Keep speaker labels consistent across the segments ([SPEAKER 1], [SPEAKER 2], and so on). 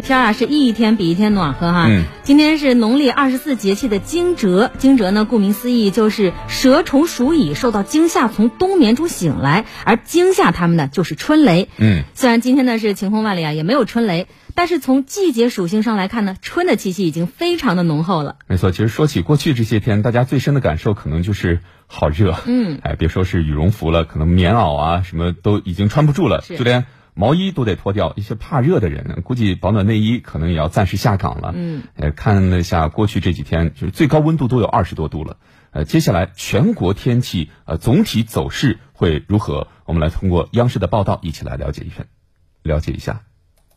[SPEAKER 1] 天啊是一天比一天暖和哈。
[SPEAKER 2] 嗯，
[SPEAKER 1] 今天是农历二十四节气的惊蛰，惊蛰呢，顾名思义就是蛇虫鼠蚁受到惊吓，从冬眠中醒来，而惊吓它们的就是春雷。
[SPEAKER 2] 嗯，
[SPEAKER 1] 虽然今天呢是晴空万里啊，也没有春雷，但是从季节属性上来看呢，春的气息已经非常的浓厚了。
[SPEAKER 2] 没错，其实说起过去这些天，大家最深的感受可能就是好热。
[SPEAKER 1] 嗯，
[SPEAKER 2] 哎，别说是羽绒服了，可能棉袄啊什么都已经穿不住了，就连毛衣都得脱掉。一些怕热的人，估计保暖内衣可能也要暂时下岗了。
[SPEAKER 1] 嗯，
[SPEAKER 2] 呃，看了一下过去这几天，就是最高温度都有二十多度了。呃，接下来全国天气呃总体走势会如何？我们来通过央视的报道一起来了解一份，了解一下。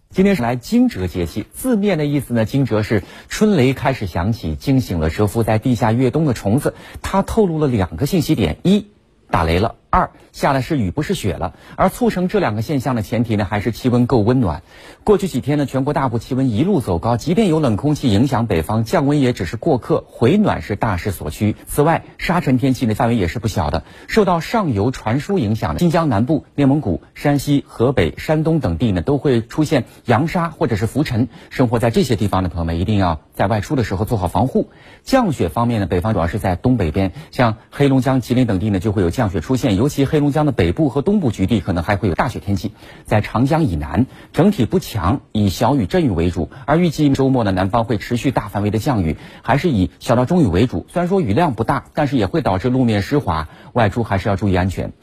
[SPEAKER 3] 今天是来惊蛰节气，字面的意思呢，惊蛰是春雷开始响起，惊醒了蛰伏在地下越冬的虫子。它透露了两个信息点：一，打雷了；二，下的是雨不是雪了。而促成这两个现象的前提呢，还是气温够温暖。过去几天呢，全国大部气温一路走高，即便有冷空气影响北方，降温也只是过客，回暖是大势所趋。此外，沙尘天气呢范围也是不小的，受到上游传输影响的新疆南部、内蒙古、山西、河北、山东等地呢，都会出现扬沙或者是浮尘。生活在这些地方的朋友们，一定要在外出的时候做好防护。降雪方面呢，北方主要是在东北边，像黑龙江、吉林等地呢，就会有降雪出现，尤其黑龙江的北部和东部局地可能还会有大雪天气。在长江以南，整体不强，以小雨阵雨为主。而预计周末呢，南方会持续大范围的降雨，还是以小到中雨为主。虽然说雨量不大，但是也会导致路面湿滑，外出还是要注意安全。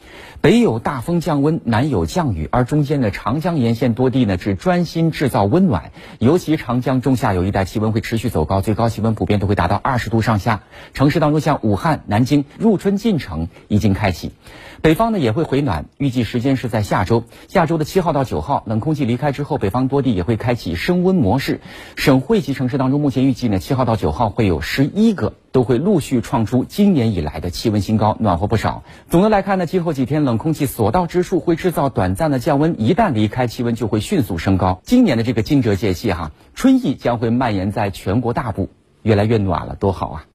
[SPEAKER 3] 北有大风降温，南有降雨，而中间的长江沿线多地呢，只专心制造温暖。尤其长江中下游一带气温会持续走高，最高气温普遍都会达到二十度上下。城市当中，像武汉、南京，入春进程已经开启。北方呢也会回暖，预计时间是在下周。下周的七号到九号，冷空气离开之后，北方多地也会开启升温模式。省会级城市当中，目前预计呢，七号到九号会有十一个都会陆续创出今年以来的气温新高，暖和不少。总的来看呢，今后几天冷空气所到之处会制造短暂的降温，一旦离开，气温就会迅速升高。今年的这个惊蛰节气哈，春意将会蔓延在全国大部，越来越暖了，多好啊！